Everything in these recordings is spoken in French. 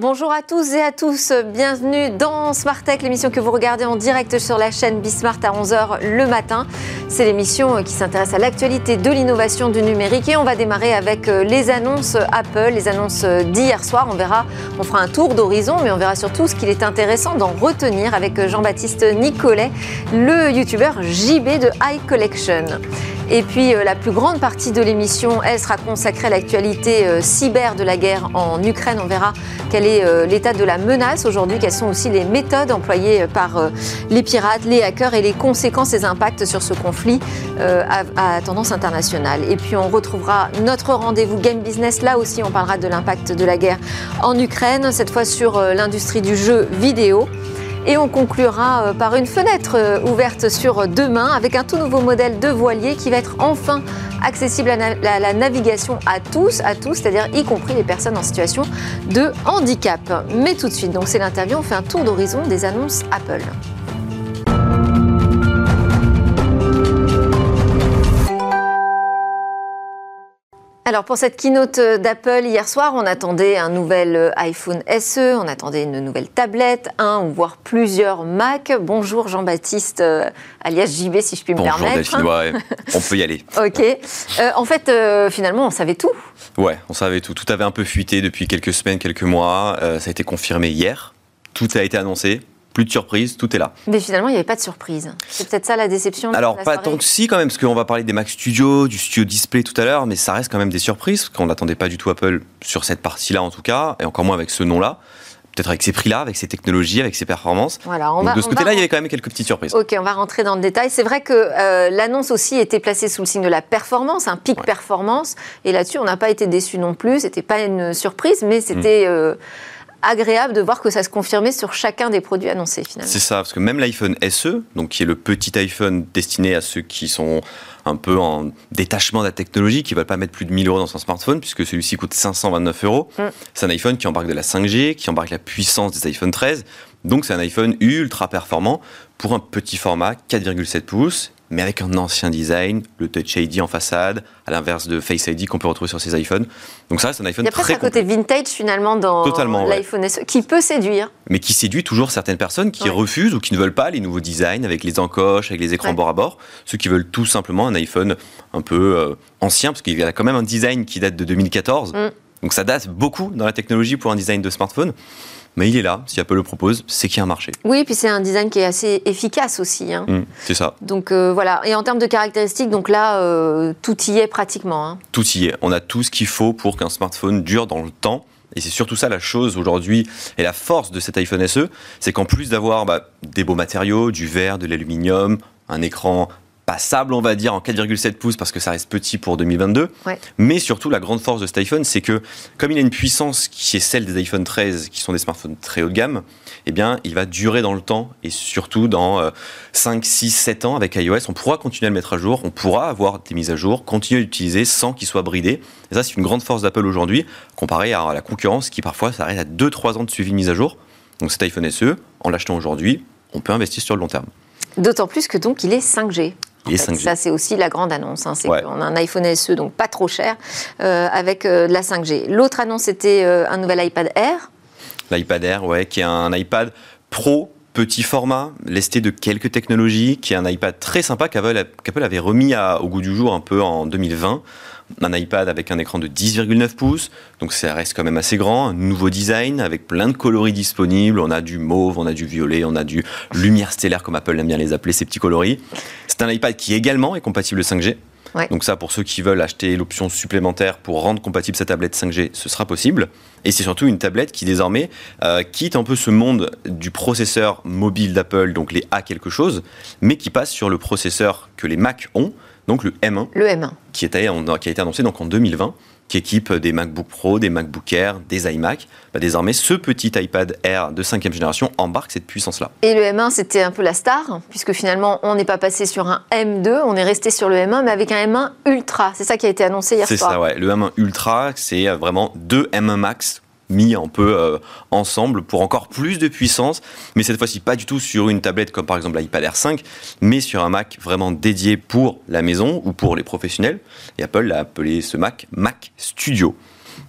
Bonjour à tous et à tous, bienvenue dans Smart Tech, l'émission que vous regardez en direct sur la chaîne Bismart à 11h le matin. C'est l'émission qui s'intéresse à l'actualité de l'innovation du numérique et on va démarrer avec euh, les annonces Apple, les annonces d'hier soir. On verra, on fera un tour d'horizon, mais on verra surtout ce qu'il est intéressant d'en retenir avec Jean-Baptiste Nicolet, le youtubeur JB de High Collection. Et puis euh, la plus grande partie de l'émission, elle sera consacrée à l'actualité euh, cyber de la guerre en Ukraine. On verra quel est euh, l'état de la menace aujourd'hui, quelles sont aussi les méthodes employées par les pirates, les hackers et les conséquences et impacts sur ce conflit à, tendance internationale. Et puis on retrouvera notre rendez-vous Game Business. Là aussi, on parlera de l'impact de la guerre en Ukraine, cette fois sur l'industrie du jeu vidéo. Et on conclura euh, par une fenêtre euh, ouverte sur demain avec un tout nouveau modèle de voilier qui va être enfin accessible à, la navigation à tous, à tous, c'est-à-dire y compris les personnes en situation de handicap. Mais tout de suite, donc c'est l'interview, on fait un tour d'horizon des annonces Apple. Alors pour cette keynote d'Apple hier soir, on attendait un nouvel euh, iPhone SE, on attendait une nouvelle tablette, un ou voire plusieurs Mac. Bonjour Jean-Baptiste, euh, alias JB si je puis me permettre. Bonjour on peut y aller. ok. Euh, en fait, finalement, on savait tout. Ouais, on savait tout. Tout avait un peu fuité depuis quelques semaines, quelques mois. ça a été confirmé hier. Tout a été annoncé plus de surprise, tout est là. Mais finalement, il n'y avait pas de surprise. C'est peut-être ça la déception. Alors, pas tant que si, quand même, parce qu'on va parler des Mac Studio, du Studio Display tout à l'heure, mais ça reste quand même des surprises, qu'on n'attendait pas du tout Apple sur cette partie-là, en tout cas, et encore moins avec ce nom-là peut-être avec ces prix-là, avec ces technologies, avec ces performances. Voilà, on de ce côté-là, il y avait quand même quelques petites surprises. Ok, on va rentrer dans le détail. C'est vrai que euh, l'annonce aussi était placée sous le signe de la performance, un pic performance, et là-dessus, on n'a pas été déçus non plus. C'était pas une surprise, mais c'était. Mm. Euh, agréable de voir que ça se confirmait sur chacun des produits annoncés finalement. C'est ça, parce que même l'iPhone SE, donc qui est le petit iPhone destiné à ceux qui sont un peu en détachement de la technologie, qui ne veulent pas mettre plus de 1000 euros dans son smartphone, puisque celui-ci coûte 529 euros. Mm. C'est un iPhone qui embarque de la 5G, qui embarque la puissance des iPhone 13. Donc c'est un iPhone ultra performant pour un petit format 4,7 pouces mais avec un ancien design, le Touch ID en façade, à l'inverse de Face ID qu'on peut retrouver sur ces iPhones. Donc ça, c'est un iPhone très Il y a presque un côté vintage finalement dans l'iPhone SE, qui peut séduire. Mais qui séduit toujours certaines personnes qui refusent ou qui ne veulent pas les nouveaux designs avec les encoches, avec les écrans bord à bord. Ceux qui veulent tout simplement un iPhone un peu euh, ancien, parce qu'il y a quand même un design qui date de 2014. Mm. Donc ça date beaucoup dans la technologie pour un design de smartphone. Mais il est là, si Apple le propose, c'est qu'il y a un marché. Oui, puis c'est un design qui est assez efficace aussi. Hein. Mmh, c'est ça. Donc euh, voilà, et en termes de caractéristiques, donc là, euh, tout y est pratiquement. Hein. Tout y est. On a tout ce qu'il faut pour qu'un smartphone dure dans le temps. Et c'est surtout ça la chose aujourd'hui et la force de cet iPhone SE, c'est qu'en plus d'avoir bah, des beaux matériaux, du verre, de l'aluminium, un écran passable, on va dire, en 4,7 pouces parce que ça reste petit pour 2022. Mais surtout, la grande force de cet iPhone, c'est que comme il a une puissance qui est celle des iPhone 13, qui sont des smartphones très haut de gamme, eh bien, il va durer dans le temps et surtout dans 5, 6, 7 ans avec iOS, on pourra continuer à le mettre à jour, on pourra avoir des mises à jour, continuer à l'utiliser sans qu'il soit bridé. Et ça, c'est une grande force d'Apple aujourd'hui, comparé à la concurrence qui parfois s'arrête à 2-3 ans de suivi de mise à jour. Donc cet iPhone SE, en l'achetant aujourd'hui, on peut investir sur le long terme. D'autant plus que donc il est 5G. Ça, c'est aussi la grande annonce. Hein. C'est qu'on a un iPhone SE, donc pas trop cher, euh, avec euh, de la 5G. L'autre annonce, c'était euh, un nouvel iPad Air. L'iPad Air, ouais, qui est un iPad Pro petit format, lesté de quelques technologies, qui est un iPad très sympa qu'Apple avait remis au goût du jour un peu en 2020 un iPad avec un écran de 10,9 pouces, donc ça reste quand même assez grand, un nouveau design avec plein de coloris disponibles, on a du mauve, on a du violet, on a du lumière stellaire comme Apple aime bien les appeler, ces petits coloris. C'est un iPad qui également est compatible 5G. Donc ça, pour ceux qui veulent acheter l'option supplémentaire pour rendre compatible sa tablette 5G, ce sera possible. Et c'est surtout une tablette qui désormais euh, quitte un peu ce monde du processeur mobile d'Apple, donc les A quelque chose, mais qui passe sur le processeur que les Mac ont, donc le M1. Le M1. Qui, qui a été annoncé donc en 2020 qui équipe des MacBook Pro, des MacBook Air, des iMac. Bah, désormais, ce petit iPad Air de cinquième génération embarque cette puissance-là. Et le M1, c'était un peu la star, puisque finalement, on n'est pas passé sur un M2, on est resté sur le M1, mais avec un M1 Ultra. C'est ça qui a été annoncé hier soir. C'est ça, ouais. Le M1 Ultra, c'est vraiment deux M1 Max mis un peu euh, ensemble pour encore plus de puissance, mais cette fois-ci pas du tout sur une tablette comme par exemple l'iPad Air 5, mais sur un Mac vraiment dédié pour la maison ou pour les professionnels. Et Apple l'a appelé ce Mac Mac Studio.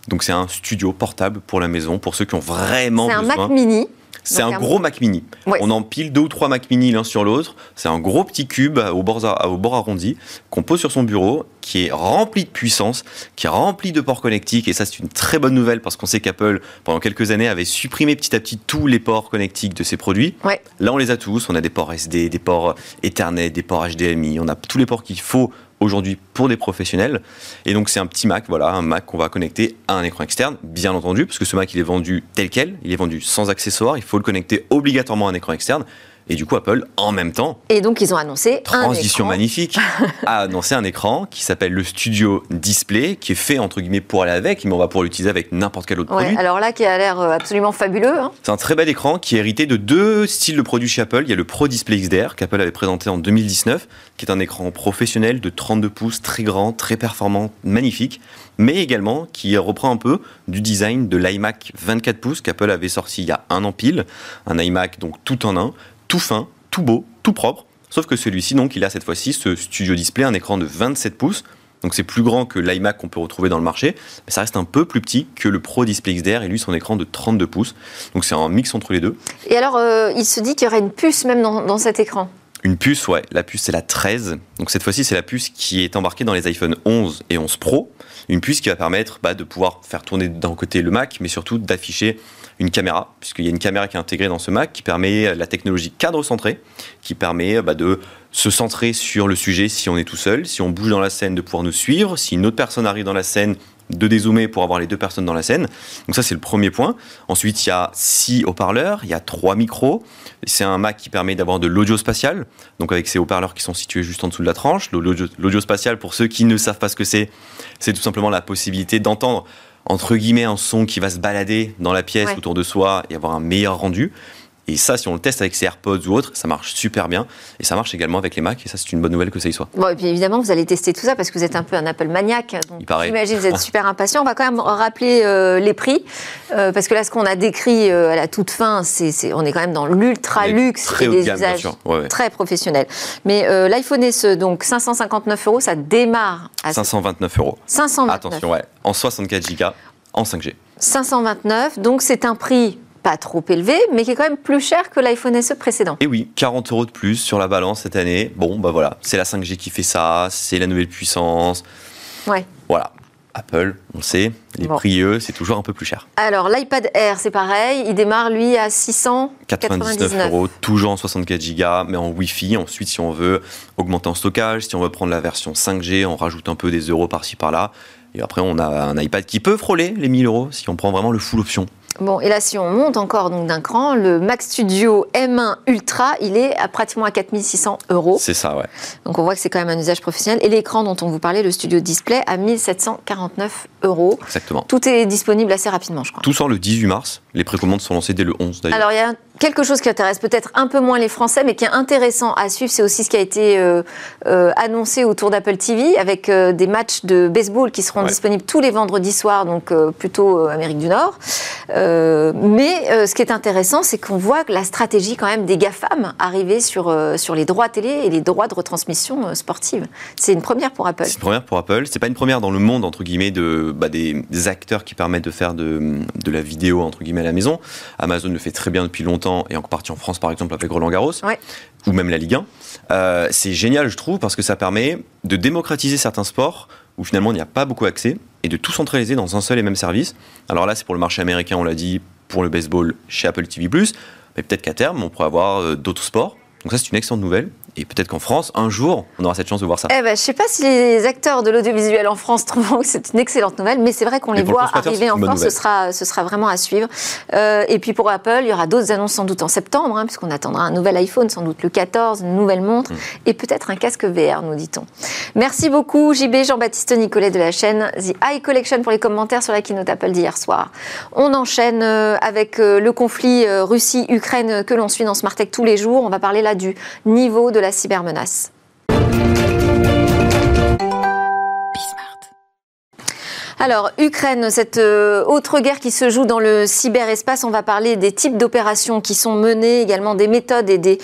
Donc c'est un studio portable pour la maison, pour ceux qui ont vraiment C'est un besoin. Mac Mini. C'est un un- gros Mac Mini. Ouais. On empile deux ou trois Mac Mini l'un sur l'autre. C'est un gros petit cube au bord, au bord arrondi qu'on pose sur son bureau, qui est rempli de puissance, qui est rempli de ports connectiques. Et ça, c'est une très bonne nouvelle parce qu'on sait qu'Apple, pendant quelques années, avait supprimé petit à petit tous les ports connectiques de ses produits. Ouais. Là, on les a tous. On a des ports SD, des ports Ethernet, des ports HDMI. On a tous les ports qu'il faut aujourd'hui pour des professionnels. Et donc, c'est un petit Mac, voilà, un Mac qu'on va connecter à un écran externe, bien entendu, parce que ce Mac, il est vendu tel quel, il est vendu sans accessoires. Il faut le connecter obligatoirement à un écran externe. Et du coup, Apple, en même temps, Et donc, ils ont annoncé un transition écran. magnifique, a annoncé un écran qui s'appelle le Studio Display, qui est fait entre guillemets pour aller avec, mais on va pouvoir l'utiliser avec n'importe quel autre Ouais, produit. alors là, qui a l'air euh, absolument fabuleux. hein. C'est un très bel écran qui est hérité de deux styles de produits chez Apple. Il y a le Pro Display XDR qu'Apple avait présenté en 2019, qui est un écran professionnel de 32 pouces, très grand, très performant, magnifique, mais également qui reprend un peu du design de l'iMac 24 pouces qu'Apple avait sorti il y a un an pile. Un iMac donc tout en un, tout fin, tout beau, tout propre. Sauf que celui-ci, donc, il a cette fois-ci ce Studio Display, un écran de 27 pouces. Donc c'est plus grand que l'iMac qu'on peut retrouver dans le marché, mais ça reste un peu plus petit que le Pro Display XDR et lui son écran de 32 pouces. Donc c'est un mix entre les deux. Et alors, euh, il se dit qu'il y aurait une puce même dans, dans cet écran. Une puce, ouais, la puce c'est la 13. Donc cette fois-ci c'est la puce qui est embarquée dans les iPhone 11 et 11 Pro. Une puce qui va permettre bah, de pouvoir faire tourner d'un côté le Mac, mais surtout d'afficher une caméra, puisqu'il y a une caméra qui est intégrée dans ce Mac qui permet la technologie cadre centré, qui permet bah, de se centrer sur le sujet si on est tout seul, si on bouge dans la scène de pouvoir nous suivre, si une autre personne arrive dans la scène de dézoomer pour avoir les deux personnes dans la scène. Donc ça c'est le premier point. Ensuite il y a six haut-parleurs, il y a trois micros. C'est un Mac qui permet d'avoir de l'audio spatial, donc avec ces haut-parleurs qui sont situés juste en dessous de la tranche. L'audio spatial pour ceux qui ne savent pas ce que c'est, c'est tout simplement la possibilité d'entendre entre guillemets un son qui va se balader dans la pièce Ouais. autour de soi et avoir un meilleur rendu. Et ça, si on le teste avec ses AirPods ou autre, ça marche super bien. Et ça marche également avec les Macs. Et ça, c'est une bonne nouvelle que ça y soit. Bon, et puis évidemment, vous allez tester tout ça parce que vous êtes un peu un Apple maniaque. Donc, Il paraît. j'imagine que vous êtes super impatient. On va quand même rappeler euh, les prix. euh, parce que là, ce qu'on a décrit euh, à la toute fin, c'est, c'est- on est quand même dans l'ultra luxe très et des gamme, usages sûr. Ouais, ouais. très professionnels. Mais l'iPhone SE, donc 559 euros, ça démarre à 529 euros. 529. Attention, ouais. En 64 Go, en 5G. 529, donc c'est un prix pas trop élevé, mais qui est quand même plus cher que l'iPhone SE précédent. Et oui, 40 euros de plus sur la balance cette année. Bon, bah voilà, c'est la 5G qui fait ça, c'est la nouvelle puissance. Ouais. Voilà. Apple, on sait, les Bon. prix, eux, c'est toujours un peu plus cher. Alors l'iPad Air, c'est pareil, il démarre lui à 99 699 euros, toujours en 64 Go, mais en Wi-Fi. Ensuite, si on veut augmenter en stockage, si on veut prendre la version 5G, on rajoute un peu des euros par-ci par-là. Et après, on a un iPad qui peut frôler les 1000 euros si on prend vraiment le full option. Bon, et là, si on monte encore donc d'un cran, le Mac Studio M1 Ultra, il est à pratiquement à 4600 euros. C'est ça, ouais. Donc on voit que c'est quand même un usage professionnel. Et l'écran dont on vous parlait, le Studio Display, à 1749 euros. Exactement. Tout est disponible assez rapidement, je crois. Tout sort le 18 mars. Les précommandes sont lancées dès le 11 d'ailleurs. Alors, il y a quelque chose qui intéresse peut-être un peu moins les Français, mais qui est intéressant à suivre. C'est aussi ce qui a été euh, euh, annoncé autour d'Apple TV, avec euh, des matchs de baseball qui seront Ouais. disponibles tous les vendredis soirs, donc plutôt Amérique du Nord. Mais ce qui est intéressant, c'est qu'on voit que la stratégie quand même des GAFAM arriver sur, sur les droits télé et les droits de retransmission sportive. C'est une première pour Apple. C'est une première pour Apple. C'est pas une première dans le monde entre guillemets de bah, des, des acteurs qui permettent de faire de, de la vidéo entre guillemets à la maison. Amazon le fait très bien depuis longtemps et en partie en France par exemple avec Roland Garros Ouais. ou même la Ligue 1. Euh, c'est génial je trouve parce que ça permet de démocratiser certains sports où finalement il n'y a pas beaucoup accès et de tout centraliser dans un seul et même service. Alors là c'est pour le marché américain on l'a dit pour le baseball chez Apple TV+, mais peut-être qu'à terme on pourrait avoir euh, d'autres sports. Donc ça c'est une excellente nouvelle et peut-être qu'en France un jour on aura cette chance de voir ça. Eh ben, je ne sais pas si les acteurs de l'audiovisuel en France trouveront que c'est une excellente nouvelle, mais c'est vrai qu'on les le voit arriver en France. Ce sera, ce sera vraiment à suivre. Euh, et puis pour Apple, il y aura d'autres annonces sans doute en septembre, hein, puisqu'on attendra un nouvel iPhone, sans doute le 14, une nouvelle montre Mm. et peut-être un casque VR, nous dit-on. Merci beaucoup, JB, Jean-Baptiste Nicolet de la chaîne The Eye Collection pour les commentaires sur la keynote Apple d'hier soir. On enchaîne euh, avec euh, le conflit Russie-Ukraine que l'on suit dans Smart Tech tous les jours. On va parler là du niveau de la cybermenace. Alors, Ukraine, cette euh, autre guerre qui se joue dans le cyberespace, on va parler des types d'opérations qui sont menées, également des méthodes et des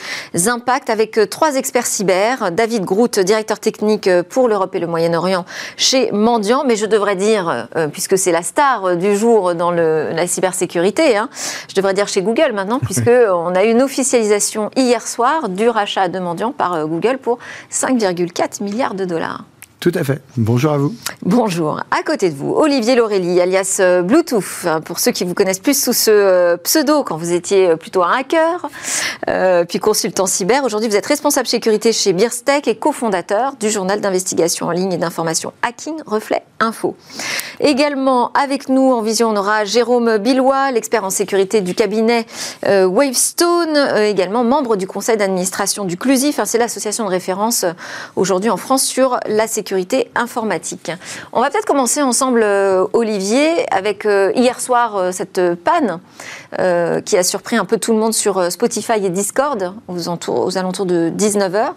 impacts avec euh, trois experts cyber. David Groot, directeur technique euh, pour l'Europe et le Moyen-Orient chez Mendiant, mais je devrais dire, puisque c'est la star du jour dans le, la cybersécurité, hein, je devrais dire chez Google maintenant, puisqu'on a eu une officialisation hier soir du rachat de Mendiant par Google pour 5,4 milliards de dollars. Tout à fait. Bonjour à vous. Bonjour. À côté de vous, Olivier Laurélie, alias euh, Bluetooth, hein, pour ceux qui vous connaissent plus sous ce euh, pseudo quand vous étiez euh, plutôt un hacker, puis consultant cyber. Aujourd'hui, vous êtes responsable sécurité chez Birstech et cofondateur du journal d'investigation en ligne et d'information Hacking Reflet Info. Également avec nous en vision, on aura Jérôme Billois, l'expert en sécurité du cabinet Wavestone, également membre du conseil d'administration du CLUSIF. Hein, c'est l'association de référence aujourd'hui en France sur la sécurité informatique. On va peut-être commencer ensemble, euh, Olivier, avec euh, hier soir euh, cette panne qui a surpris un peu tout le monde sur Spotify et Discord aux, alentours de 19h.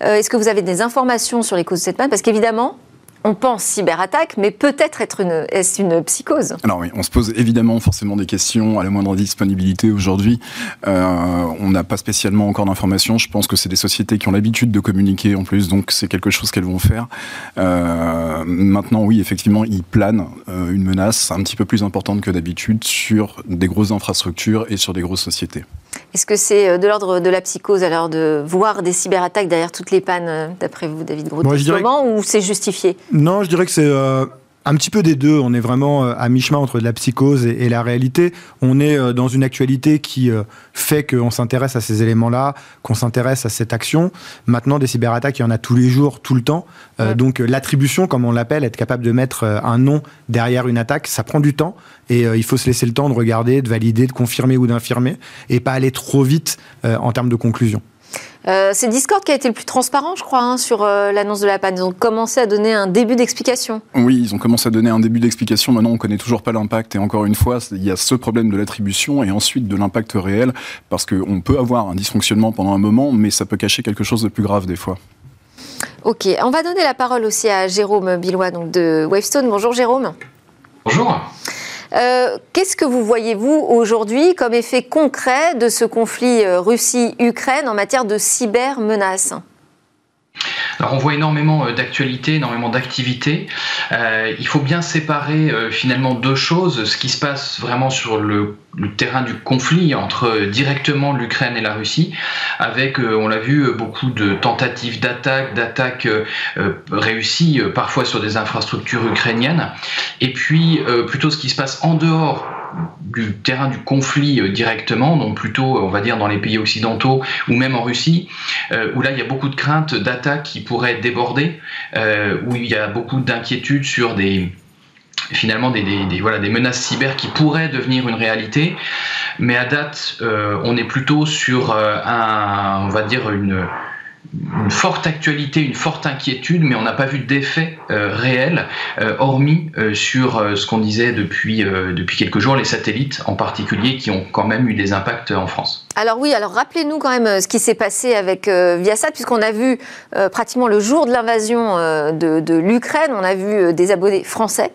Est-ce que vous avez des informations sur les causes de cette panne? Parce qu'évidemment, on pense cyberattaque, mais peut-être être une, est-ce une psychose? Alors oui, on se pose évidemment forcément des questions à la moindre disponibilité aujourd'hui. Euh, on n'a pas spécialement encore d'informations. Je pense que c'est des sociétés qui ont l'habitude de communiquer en plus, donc c'est quelque chose qu'elles vont faire. Euh, maintenant, oui, effectivement, il plane euh, une menace un petit peu plus importante que d'habitude sur des grosses infrastructures et sur des grosses sociétés. Est-ce que c'est euh, de l'ordre de la psychose alors de voir des cyberattaques derrière toutes les pannes, euh, d'après vous, David Groot, ou c'est justifié? Non, je dirais que c'est euh, un petit peu des deux. On est vraiment euh, à mi-chemin entre de la psychose et, la réalité. On est euh, dans une actualité qui euh, fait qu'on s'intéresse à ces éléments-là, qu'on s'intéresse à cette action. Maintenant, des cyberattaques, il y en a tous les jours, tout le temps. Donc l'attribution, comme on l'appelle, être capable de mettre un nom derrière une attaque, ça prend du temps. Et il faut se laisser le temps de regarder, de valider, de confirmer ou d'infirmer, et pas aller trop vite en termes de conclusion. Euh, c'est Discord qui a été le plus transparent, je crois, hein, sur euh, l'annonce de la panne. Ils ont commencé à donner un début d'explication. Oui, ils ont commencé à donner un début d'explication. Maintenant, on ne connaît toujours pas l'impact. Et encore une fois, il y a ce problème de l'attribution et ensuite de l'impact réel, parce qu'on peut avoir un dysfonctionnement pendant un moment, mais ça peut cacher quelque chose de plus grave des fois. Ok, on va donner la parole aussi à Jérôme Billois donc de Wavestone. Bonjour Jérôme. Bonjour. Euh, qu'est-ce que vous voyez, vous, aujourd'hui, comme effet concret de ce conflit euh, Russie-Ukraine en matière de cybermenaces? Alors on voit énormément euh, d'actualités, énormément d'activités. Euh, il faut bien séparer euh, finalement deux choses, ce qui se passe vraiment sur le, terrain du conflit entre directement l'Ukraine et la Russie, avec, on l'a vu, beaucoup de tentatives d'attaque, d'attaques réussies, parfois sur des infrastructures ukrainiennes, et puis plutôt ce qui se passe en dehors du terrain du conflit euh, directement, donc plutôt, on va dire, dans les pays occidentaux ou même en Russie, euh, où là, il y a beaucoup de craintes d'attaques qui pourraient déborder, euh, où il y a beaucoup d'inquiétudes sur des finalement des, voilà, des menaces cyber qui pourraient devenir une réalité. Mais à date, on est plutôt sur un, on va dire une, une forte actualité, une forte inquiétude, mais on n'a pas vu d'effet euh, réel, euh, hormis euh, sur ce qu'on disait depuis, depuis quelques jours, les satellites en particulier, qui ont quand même eu des impacts en France. Alors oui, alors rappelez-nous quand même ce qui s'est passé avec Viasat, puisqu'on a vu pratiquement le jour de l'invasion de, de l'Ukraine, on a vu des abonnés français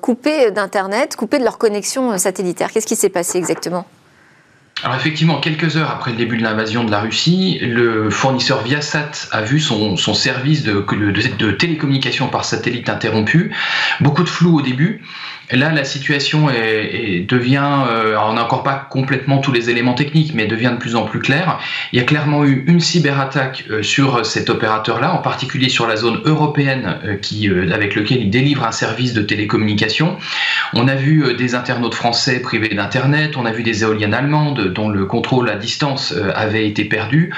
coupés d'Internet, coupés de leur connexion satellitaire. Qu'est-ce qui s'est passé exactement? Alors effectivement, quelques heures après le début de l'invasion de la Russie, le fournisseur Viasat a vu son, service de, de, télécommunication par satellite interrompu. Beaucoup de flou au début. Là, la situation devient, euh, on n'a encore pas complètement tous les éléments techniques, mais devient de plus en plus claire. Il y a clairement eu une cyberattaque euh, sur cet opérateur-là, en particulier sur la zone européenne euh, qui, avec lequel il délivre un service de télécommunication. On a vu des internautes français privés d'Internet, on a vu des éoliennes allemandes dont le contrôle à distance avait été perdu.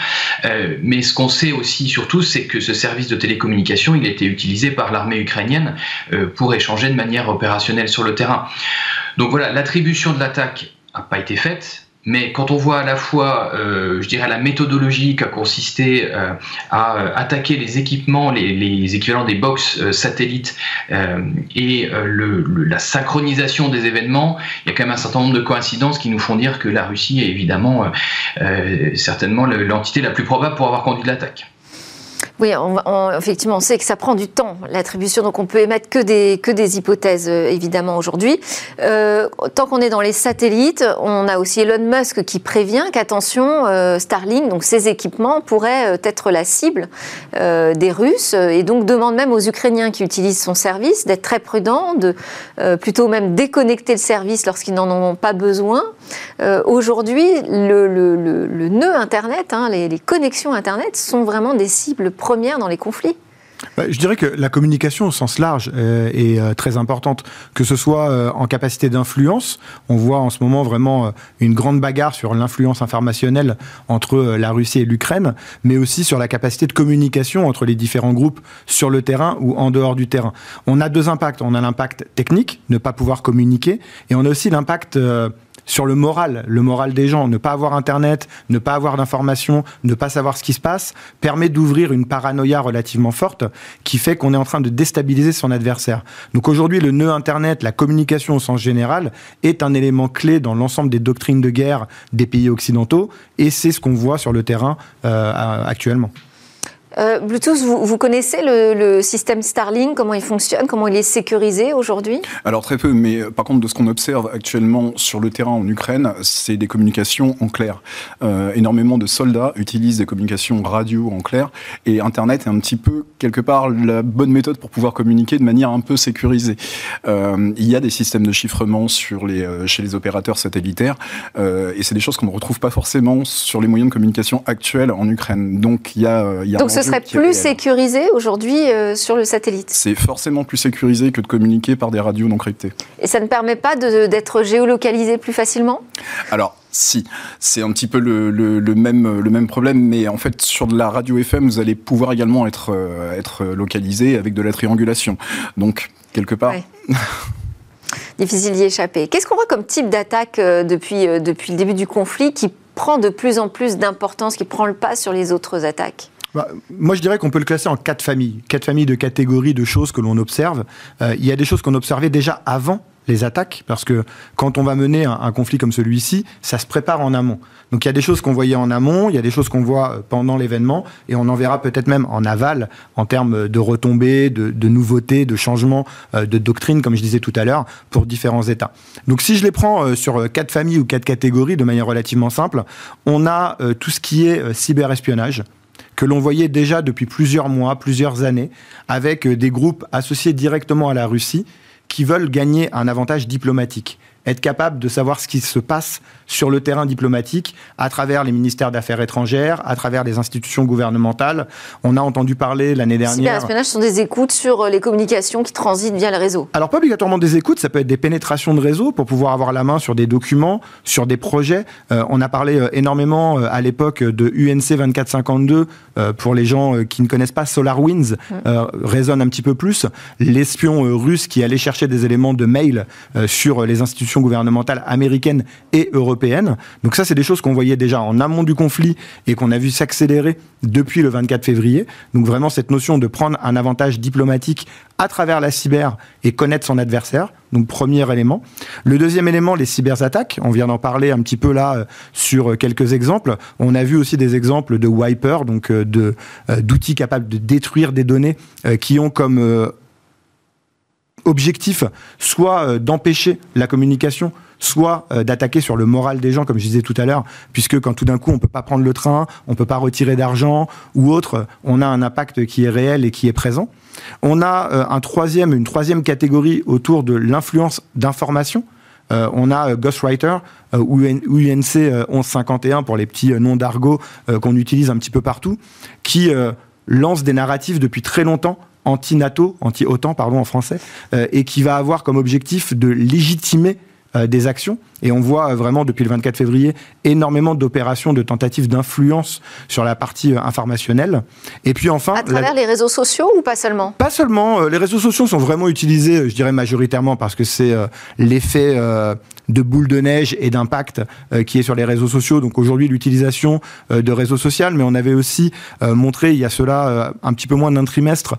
mais ce qu'on sait aussi surtout, c'est que ce service de télécommunication, il a été utilisé par l'armée ukrainienne pour échanger de manière opérationnelle le terrain. Donc voilà, l'attribution de l'attaque n'a pas été faite. Mais quand on voit à la fois, euh, je dirais, la méthodologie qui a consisté euh, à euh, attaquer les équipements, les, équivalents des box satellites et la synchronisation des événements, il y a quand même un certain nombre de coïncidences qui nous font dire que la Russie est évidemment certainement l'entité la plus probable pour avoir conduit l'attaque. Oui, effectivement, on sait que ça prend du temps, l'attribution, donc on peut émettre que des, que des hypothèses, euh, évidemment, aujourd'hui. Euh, tant qu'on est dans les satellites, on a aussi Elon Musk qui prévient qu'attention, euh, Starlink, donc ces équipements, pourraient être la cible des Russes, et donc demande même aux Ukrainiens qui utilisent son service d'être très prudents, de plutôt même déconnecter le service lorsqu'ils n'en ont pas besoin. aujourd'hui, le, le, nœud Internet, hein, les, les connexions Internet sont vraiment des cibles dans les conflits bah, je dirais que la communication au sens large euh, est euh, très importante, que ce soit euh, en capacité d'influence. On voit en ce moment vraiment une grande bagarre sur l'influence informationnelle entre la Russie et l'Ukraine, mais aussi sur la capacité de communication entre les différents groupes sur le terrain ou en dehors du terrain. On a deux impacts. On a l'impact technique, ne pas pouvoir communiquer, et on a aussi l'impact sur le moral, le moral des gens. Ne pas avoir Internet, ne pas avoir d'informations, ne pas savoir ce qui se passe, permet d'ouvrir une paranoïa relativement forte qui fait qu'on est en train de déstabiliser son adversaire. Donc aujourd'hui, le nœud Internet, la communication au sens général, est un élément clé dans l'ensemble des doctrines de guerre des pays occidentaux et c'est ce qu'on voit sur le terrain euh, actuellement. Euh, Bluetooth, vous, connaissez le, système Starlink, comment il fonctionne, comment il est sécurisé aujourd'hui? Alors très peu, mais euh, par contre de ce qu'on observe actuellement sur le terrain en Ukraine, c'est des communications en clair. Euh, énormément de soldats utilisent des communications radio en clair, et Internet est un petit peu quelque part la bonne méthode pour pouvoir communiquer de manière un peu sécurisée. il y a des systèmes de chiffrement sur les, chez les opérateurs satellitaires, et c'est des choses qu'on ne retrouve pas forcément sur les moyens de communication actuels en Ukraine. Donc il y a, il y a serait plus sécurisé aujourd'hui euh, sur le satellite. C'est forcément plus sécurisé que de communiquer par des radios non cryptées. Et ça ne permet pas d'être géolocalisé plus facilement? Alors, si, c'est un petit peu le, même, le même problème, mais en fait, sur de la radio FM, vous allez pouvoir également être, euh, être localisé avec de la triangulation. Donc, quelque part. Difficile d'y échapper. Qu'est-ce qu'on voit comme type d'attaque euh, depuis, depuis le début du conflit qui prend de plus en plus d'importance, qui prend le pas sur les autres attaques? Bah, moi, je dirais qu'on peut le classer en quatre familles, quatre familles de catégories de choses que l'on observe. Euh, il y a des choses qu'on observait déjà avant les attaques, parce que quand on va mener un, conflit comme celui-ci, ça se prépare en amont. Donc il y a des choses qu'on voyait en amont, il y a des choses qu'on voit euh, pendant l'événement, et on en verra peut-être même en aval, en termes de retombées, de, nouveautés, de changements euh, de doctrine, comme je disais tout à l'heure, pour différents États. Donc si je les prends sur quatre familles ou quatre catégories de manière relativement simple, on a tout ce qui est cyberespionnage, que l'on voyait déjà depuis plusieurs mois, plusieurs années, avec euh, des groupes associés directement à la Russie qui veulent gagner un avantage diplomatique être capable de savoir ce qui se passe sur le terrain diplomatique à travers les ministères d'Affaires étrangères, à travers les institutions gouvernementales. On a entendu parler l'année dernière. Cyberespionnage sont des écoutes sur euh, les communications qui transitent via le réseau. Alors pas obligatoirement des écoutes, ça peut être des pénétrations de réseau pour pouvoir avoir la main sur des documents, sur des projets. Euh, on a parlé euh, énormément à l'époque de UNC 2452 pour les gens qui ne connaissent pas SolarWinds mmh. résonne un petit peu plus. L'espion russe qui allait chercher des éléments de mail sur les institutions gouvernementales américaines et européennes. Donc ça, c'est des choses qu'on voyait déjà en amont du conflit et qu'on a vu s'accélérer depuis le 24 février. Donc vraiment cette notion de prendre un avantage diplomatique à travers la cyber et connaître son adversaire. Donc premier élément. Le deuxième élément, les cyberattaques. On vient d'en parler un petit peu là euh, sur quelques exemples. On a vu aussi des exemples de wiper, donc euh, euh, d'outils capables de détruire des données qui ont comme objectif soit euh, d'empêcher la communication, soit euh, d'attaquer sur le moral des gens, comme je disais tout à l'heure, puisque quand tout d'un coup on peut pas prendre le train, on peut pas retirer d'argent ou autre, on a un impact qui est réel et qui est présent. On a euh, un troisième, une troisième catégorie autour de l'influence d'information. on a Ghostwriter ou UNC 1151 pour les petits noms d'argot qu'on utilise un petit peu partout, qui lance des narratifs depuis très longtemps anti-NATO, anti-OTAN, pardon, en français, euh, et qui va avoir comme objectif de légitimer des actions. Et on voit euh, vraiment depuis le 24 février énormément d'opérations, de tentatives d'influence sur la partie informationnelle. Et puis enfin... À travers les réseaux sociaux ou pas seulement? Pas seulement. les réseaux sociaux sont vraiment utilisés, je dirais majoritairement, parce que c'est l'effet de boule de neige et d'impact qui est sur les réseaux sociaux. Donc aujourd'hui, l'utilisation de réseaux sociaux, mais on avait aussi montré il y a cela un petit peu moins d'un trimestre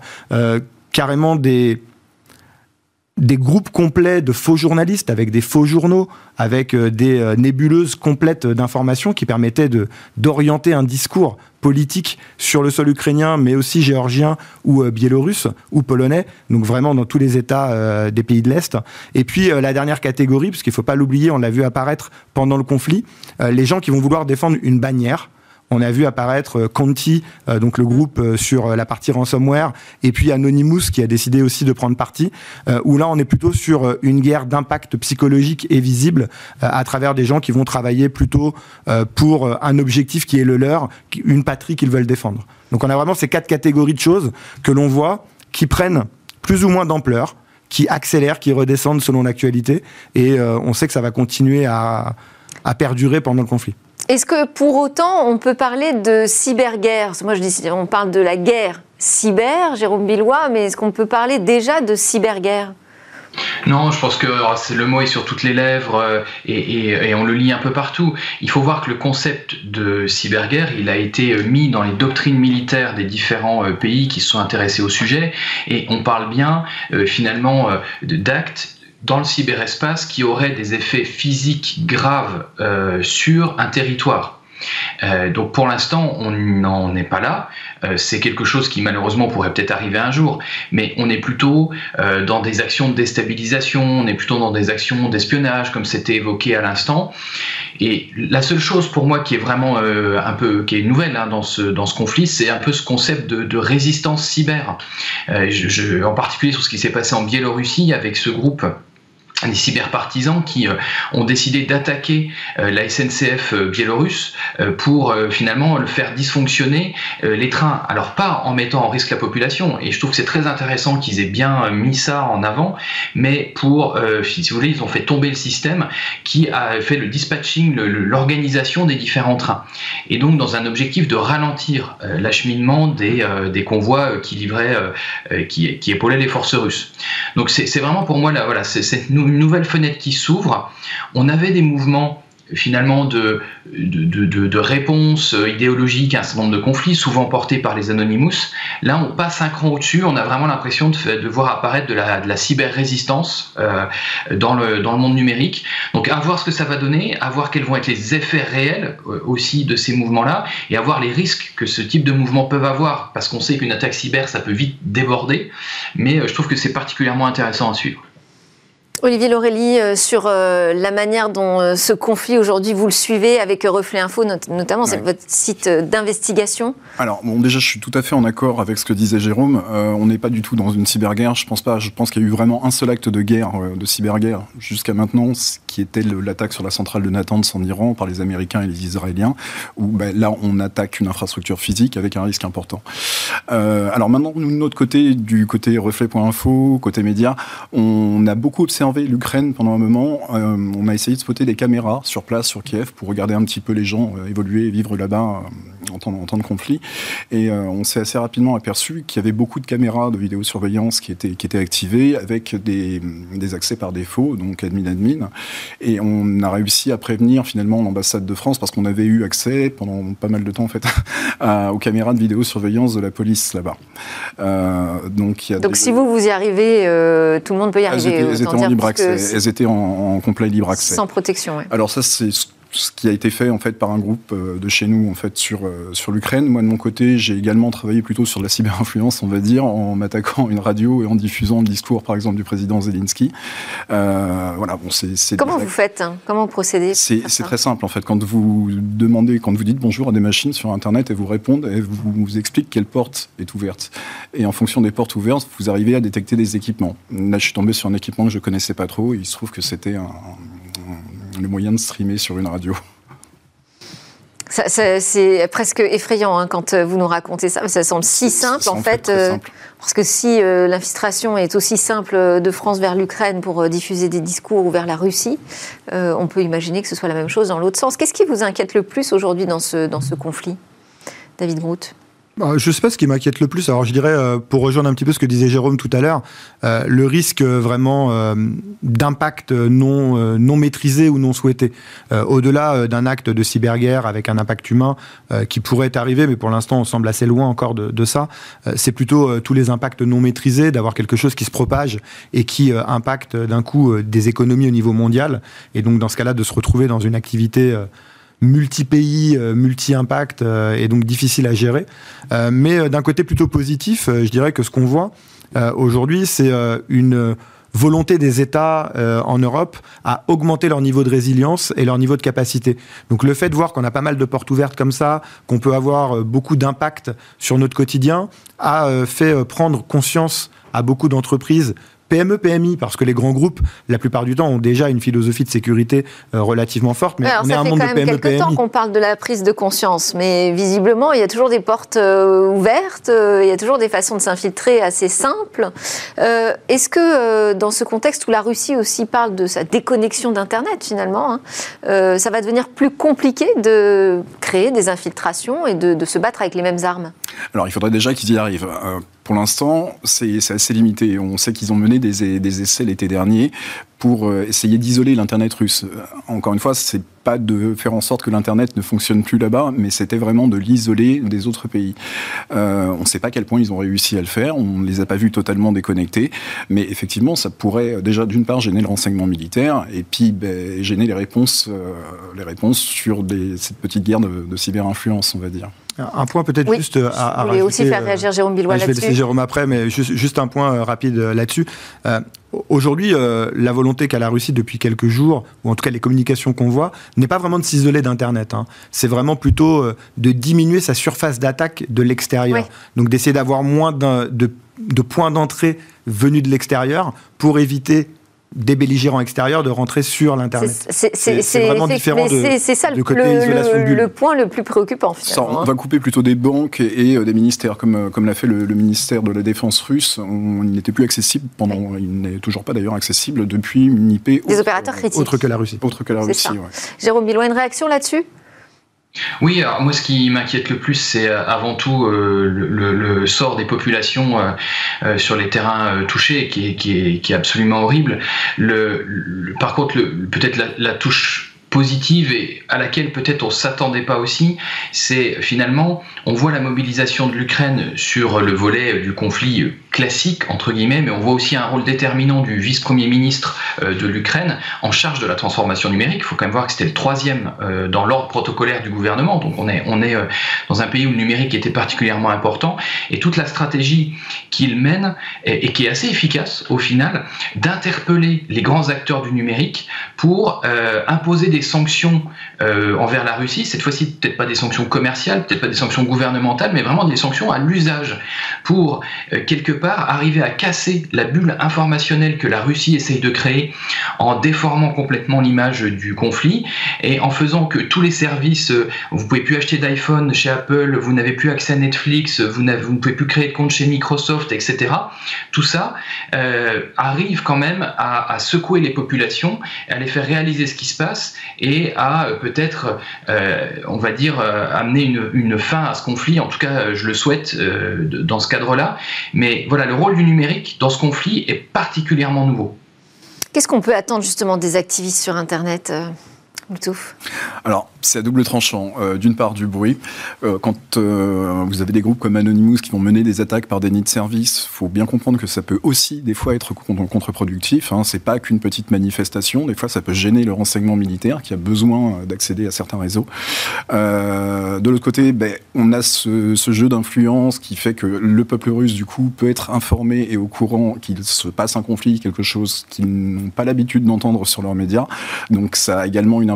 carrément des des groupes complets de faux journalistes avec des faux journaux, avec euh, des euh, nébuleuses complètes d'informations qui permettaient de d'orienter un discours politique sur le sol ukrainien, mais aussi géorgien ou euh, biélorusse ou polonais, donc vraiment dans tous les États des pays de l'Est. Et puis la dernière catégorie, parce qu'il ne faut pas l'oublier, on l'a vu apparaître pendant le conflit, les gens qui vont vouloir défendre une bannière, on a vu apparaître euh, Conti, euh, donc le groupe euh, sur la partie ransomware, et puis Anonymous qui a décidé aussi de prendre parti, où là on est plutôt sur une guerre d'impact psychologique et visible à travers des gens qui vont travailler plutôt pour un objectif qui est le leur, une patrie qu'ils veulent défendre. Donc on a vraiment ces quatre catégories de choses que l'on voit qui prennent plus ou moins d'ampleur, qui accélèrent, qui redescendent selon l'actualité, et on sait que ça va continuer à perdurer pendant le conflit. Est-ce que pour autant on peut parler de cyberguerre? Moi je dis, on parle de la guerre cyber, Jérôme Billois, mais est-ce qu'on peut parler déjà de cyberguerre? Non, je pense que le mot est sur toutes les lèvres euh, et, on le lit un peu partout. Il faut voir que le concept de cyberguerre, il a été euh, mis dans les doctrines militaires des différents euh, pays qui se sont intéressés au sujet. Et on parle bien finalement d'actes dans le cyberespace qui aurait des effets physiques graves euh, sur un territoire. Euh, donc pour l'instant, on n'en est pas là. Euh, c'est quelque chose qui malheureusement pourrait peut-être arriver un jour, mais on est plutôt dans des actions de déstabilisation, on est plutôt dans des actions d'espionnage, comme c'était évoqué à l'instant. Et la seule chose pour moi qui est vraiment un peu qui est nouvelle hein, dans ce dans ce conflit, c'est un peu ce concept de, résistance cyber. En particulier sur ce qui s'est passé en Biélorussie avec ce groupe des cyberpartisans qui euh, ont décidé d'attaquer euh, la SNCF euh, biélorusse pour finalement le faire dysfonctionner les trains. Alors pas en mettant en risque la population, et je trouve que c'est très intéressant qu'ils aient bien mis ça en avant, mais pour, si vous voulez, ils ont fait tomber le système qui a fait le dispatching, l'organisation des différents trains. Et donc dans un objectif de ralentir l'acheminement des, des convois qui livraient, qui, qui épaulaient les forces russes. Donc c'est vraiment pour moi, là, voilà, c'est nous une nouvelle fenêtre qui s'ouvre. On avait des mouvements finalement de, de, de, réponse idéologique à un certain nombre de conflits, souvent portés par les Anonymous. Là, on passe un cran au-dessus, on a vraiment l'impression de, voir apparaître de la, la cyber-résistance euh, dans, le, dans le monde numérique. Donc, à voir ce que ça va donner, à voir quels vont être les effets réels euh, aussi de ces mouvements-là, et à voir les risques que ce type de mouvements peuvent avoir, parce qu'on sait qu'une attaque cyber, ça peut vite déborder, mais euh, je trouve que c'est particulièrement intéressant à suivre. Olivier Laurélie, euh, sur euh, la manière dont euh, ce conflit aujourd'hui, vous le suivez avec Reflet Info, notamment, c'est votre site d'investigation Alors, bon, déjà, je suis tout à fait en accord avec ce que disait Jérôme. on n'est pas du tout dans une cyberguerre. Je pense pas. Je pense qu'il y a eu vraiment un seul acte de guerre, de cyberguerre, jusqu'à maintenant, qui était l'attaque sur la centrale de Natanz en Iran par les Américains et les Israéliens, où ben, là, on attaque une infrastructure physique avec un risque important. alors maintenant, nous, de notre côté, du côté Reflet.info, côté média, on a beaucoup observé l'Ukraine pendant un moment. Euh, on a essayé de spotter des caméras sur place, sur Kiev, pour regarder un petit peu les gens euh, évoluer et vivre là-bas euh, en, temps, en, temps, de conflit. Et on s'est assez rapidement aperçu qu'il y avait beaucoup de caméras de vidéosurveillance qui étaient, qui étaient activées avec des, des accès par défaut, donc admin-admin. Et on a réussi à prévenir finalement l'ambassade de France parce qu'on avait eu accès pendant pas mal de temps en fait aux caméras de vidéosurveillance de la police là-bas. donc, donc si vous vous y arrivez, tout le monde peut y arriver. Elles étaient en, complet libre accès. Sans protection, oui. Alors ça, c'est ce qui a été fait en fait par un groupe euh, de chez nous en fait sur euh, sur l'Ukraine. Moi de mon côté, j'ai également travaillé plutôt sur la cyberinfluence, on va dire, en m'attaquant une radio et en diffusant le discours, par exemple, du président Zelensky. Euh, voilà, bon, c'est. Comment vous faites hein? Comment vous procédez C'est très simple en fait. Quand vous demandez, quand vous dites bonjour à des machines sur Internet, et vous répondent, et vous, vous expliquent quelle porte est ouverte. Et en fonction des portes ouvertes, vous arrivez à détecter des équipements. Là, je suis tombé sur un équipement que je connaissais pas trop. Et il se trouve que c'était un le moyen de streamer sur une radio. c'est presque effrayant hein, quand euh, vous nous racontez ça. Ça semble si simple en fait. Euh, parce que si euh, l'infiltration est aussi simple de France vers l'Ukraine pour diffuser des discours ou vers la Russie, on peut imaginer que ce soit la même chose dans l'autre sens. Qu'est-ce qui vous inquiète le plus aujourd'hui dans ce, dans ce conflit, David Groot? Je ne sais pas ce qui m'inquiète le plus. Alors je dirais, euh, pour rejoindre un petit peu ce que disait Jérôme tout à l'heure, euh, le risque vraiment euh, d'impact non, non maîtrisé ou non souhaité. Au-delà d'un acte de cyberguerre avec un impact humain qui pourrait arriver, mais pour l'instant on semble assez loin encore de, de ça, c'est plutôt tous les impacts non maîtrisés, d'avoir quelque chose qui se propage et qui impacte d'un coup des économies au niveau mondial. Et donc dans ce cas-là, de se retrouver dans une activité multi-pays, euh, multi-impact euh, et donc difficile à gérer. Euh, mais d'un côté plutôt positif, je dirais que ce qu'on voit aujourd'hui, c'est une volonté des États en Europe à augmenter leur niveau de résilience et leur niveau de capacité. Donc le fait de voir qu'on a pas mal de portes ouvertes comme ça, qu'on peut avoir beaucoup d'impact sur notre quotidien, a fait prendre conscience à beaucoup d'entreprises PME, PMI, parce que les grands groupes, la plupart du temps, ont déjà une philosophie de sécurité euh, relativement forte. Mais on est un monde de PME, quelques temps qu'on parle de la prise de conscience, mais visiblement, il y a toujours des portes euh, ouvertes, euh, il y a toujours des façons de s'infiltrer assez simples. Est-ce que dans ce contexte où la Russie aussi parle de sa déconnexion d'Internet, finalement, hein, ça va devenir plus compliqué de créer des infiltrations et de, de se battre avec les mêmes armes? Alors, il faudrait déjà qu'ils y arrivent pour l'instant, c'est assez limité. On sait qu'ils ont mené des, essais l'été dernier pour euh, essayer d'isoler l'Internet russe. Euh, encore une fois, c'est pas de faire en sorte que l'Internet ne fonctionne plus là-bas, mais c'était vraiment de l'isoler des autres pays. Euh, on ne sait pas à quel point ils ont réussi à le faire, on ne les a pas vus totalement déconnectés, mais effectivement, ça pourrait déjà d'une part gêner le renseignement militaire, et puis ben, gêner les réponses, les réponses sur cette petite guerre de, de cyber-influence, on va dire. Un point peut-être juste à, Vous voulez aussi faire réagir Jérôme Billois là-dessus. Je vais laisser Jérôme après, mais juste, juste un point rapide là-dessus. Aujourd'hui, euh, la volonté qu'a la Russie depuis quelques jours, ou en tout cas les communications qu'on voit, n'est pas vraiment de s'isoler d'Internet. Hein. C'est vraiment plutôt euh, de diminuer sa surface d'attaque de l'extérieur. Donc d'essayer d'avoir moins de, de points d'entrée venus de l'extérieur pour éviter des belligérants extérieurs de rentrer sur l'Internet. C'est vraiment différent de, c'est ça le, côté le, le, point le plus préoccupant. on va couper plutôt des banques et, euh, des ministères, comme, euh, comme l'a fait le, ministère de la Défense russe. On, il n'était plus accessible pendant, il n'est toujours pas d'ailleurs accessible depuis une IP. Des opérateurs critiques. Autre que la Russie. Autre que la Russie, Jérôme une réaction là-dessus? Oui, alors moi ce qui m'inquiète le plus, c'est euh, avant tout euh, le, sort des populations euh, sur les terrains touchés, qui est, absolument horrible. Le, par contre, peut-être la, touche positive et à laquelle peut-être on s'attendait pas aussi, c'est finalement on voit la mobilisation de l'Ukraine sur le volet du conflit classique, entre guillemets, mais on voit aussi un rôle déterminant du vice-premier ministre euh, de l'Ukraine en charge de la transformation numérique. Il faut quand même voir que c'était le troisième euh, dans l'ordre protocolaire du gouvernement, donc on est, on est euh, dans un pays où le numérique était particulièrement important, et toute la stratégie qu'il mène, et, qui est assez efficace au final, d'interpeller les grands acteurs du numérique pour imposer des sanctions envers la Russie, cette fois-ci peut-être pas des sanctions commerciales, peut-être pas des sanctions gouvernementales, mais vraiment des sanctions à l'usage, pour quelque part arriver à casser la bulle informationnelle que la Russie essaye de créer en déformant complètement l'image du conflit et en faisant que tous les services, euh, vous pouvez plus acheter d'iPhone chez Apple, vous n'avez plus accès à Netflix, vous, ne pouvez plus créer de compte chez Microsoft, etc. Tout ça euh, arrive quand même à, secouer les populations, à les faire réaliser ce qui se passe et à euh, peut-être, on va dire, amener une, une, fin à ce conflit. En tout cas, je le souhaite dans ce cadre-là. Mais voilà, le rôle du numérique dans ce conflit est particulièrement nouveau. Qu'est-ce qu'on peut attendre justement des activistes sur Internet alors, c'est à double tranchant. Euh, d'une part, du bruit. Euh, quand euh, vous avez des groupes comme Anonymous qui vont mener des attaques par nids de service, il faut bien comprendre que ça peut aussi, des fois, être contre-productif. Hein. C'est pas qu'une petite manifestation. Des fois, ça peut gêner le renseignement militaire qui a besoin d'accéder à certains réseaux. de l'autre côté, ben, on a ce, ce jeu d'influence qui fait que le peuple russe, du coup, peut être informé et au courant qu'il se passe un conflit, quelque chose qu'ils n'ont pas l'habitude d'entendre sur leurs médias. Donc, ça a également une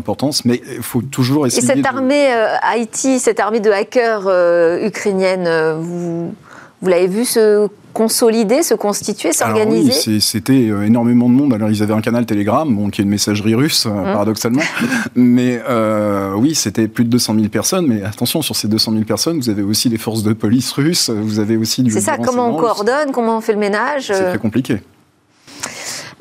mais il faut toujours essayer. Et cette armée euh, Haïti, cette armée de hackers euh, ukrainienne, euh, vous, vous l'avez vu se consolider, se constituer, s'organiser oui, C'était énormément de monde. Alors, ils avaient un canal Telegram, bon, qui est une messagerie russe, hum. paradoxalement. mais oui, c'était plus de 200 000 personnes. Mais attention, sur ces 200 000 personnes, vous avez aussi les forces de police russes, vous avez aussi du. C'est ça, comment on coordonne, comment on fait le ménage C'est très compliqué.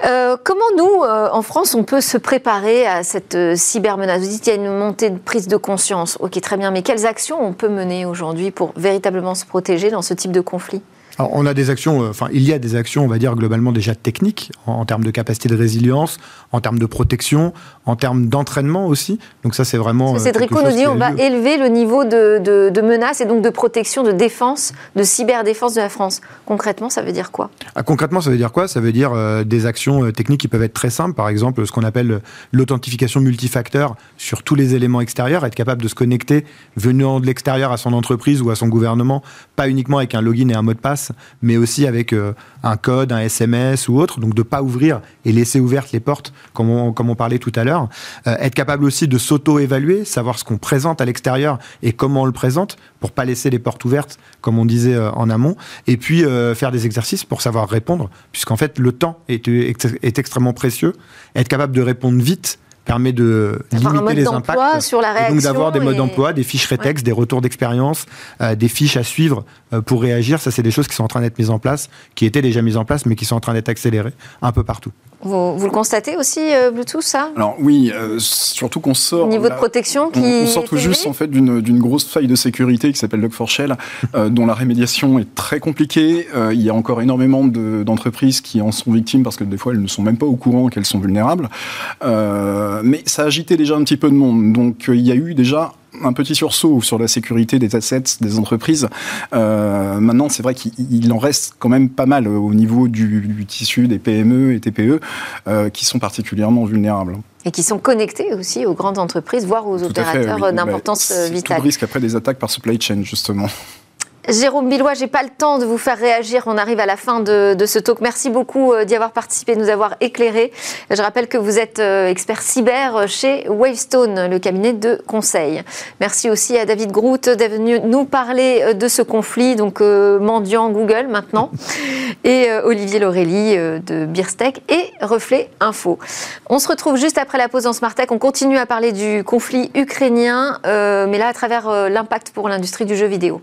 Euh, comment nous, euh, en France, on peut se préparer à cette euh, cybermenace? Vous dites qu'il y a une montée de prise de conscience. Ok, très bien, mais quelles actions on peut mener aujourd'hui pour véritablement se protéger dans ce type de conflit? Alors, on a des actions, enfin, il y a des actions, on va dire, globalement déjà techniques, en, termes de capacité de résilience, en termes de protection, en termes d'entraînement aussi. Donc, ça, c'est vraiment. Cédrico nous dit on va élever le niveau de, de, de, menace et donc de protection, de défense, de cyberdéfense de la France. Concrètement, ça veut dire quoi? Ah, Concrètement, ça veut dire quoi? Ça veut dire des actions techniques qui peuvent être très simples. Par exemple, ce qu'on appelle l'authentification multifacteur sur tous les éléments extérieurs, être capable de se connecter venant de l'extérieur à son entreprise ou à son gouvernement, pas uniquement avec un login et un mot de passe mais aussi avec euh, un code, un SMS ou autre, donc de pas ouvrir et laisser ouvertes les portes, comme on, parlait tout à l'heure. Euh, être capable aussi de s'auto-évaluer, savoir ce qu'on présente à l'extérieur et comment on le présente, pour pas laisser les portes ouvertes, comme on disait euh, en amont, et puis faire des exercices pour savoir répondre, puisqu'en fait le temps est extrêmement précieux. Être capable de répondre vite, permet de limiter les impacts. Sur la réaction et donc d'avoir des modes d'emploi, des fiches rétex, des retours d'expérience, euh, des fiches à suivre euh, pour réagir. Ça, c'est des choses qui sont en train d'être mises en place, qui étaient déjà mises en place, mais qui sont en train d'être accélérées un peu partout. Vous, le constatez aussi, euh, Bluetooth, ça? Alors oui, euh, surtout qu'on sort... Niveau de protection qui On, sort tout juste en fait d'une grosse faille de sécurité qui s'appelle Log4Shell, euh, dont la rémédiation est très compliquée. il y a encore énormément d'entreprises qui en sont victimes parce que des fois elles ne sont même pas au courant qu'elles sont vulnérables. mais ça a agité déjà un petit peu de monde. Donc il y a eu déjà un petit sursaut sur la sécurité des assets des entreprises. Euh, maintenant, c'est vrai qu'il en reste quand même pas mal au niveau du, tissu des PME et TPE euh, qui sont particulièrement vulnérables. Et qui sont connectés aussi aux grandes entreprises, voire aux opérateurs d'importance vitale. C'est tout risque après des attaques par supply chain, justement. Jérôme Billois, j'ai pas le temps de vous faire réagir. On arrive à la fin de, ce talk. Merci beaucoup euh, d'y avoir participé, de nous avoir éclairé. Je rappelle que vous êtes euh, expert cyber chez Wavestone, le cabinet de conseil. Merci aussi à David Groot d'être venu nous parler euh, de ce conflit, donc mendiant Google maintenant, et Olivier Laurély de Beerstech et Reflet Info. On se retrouve juste après la pause en Tech. On continue à parler du conflit ukrainien, mais là à travers l'impact pour l'industrie du jeu vidéo.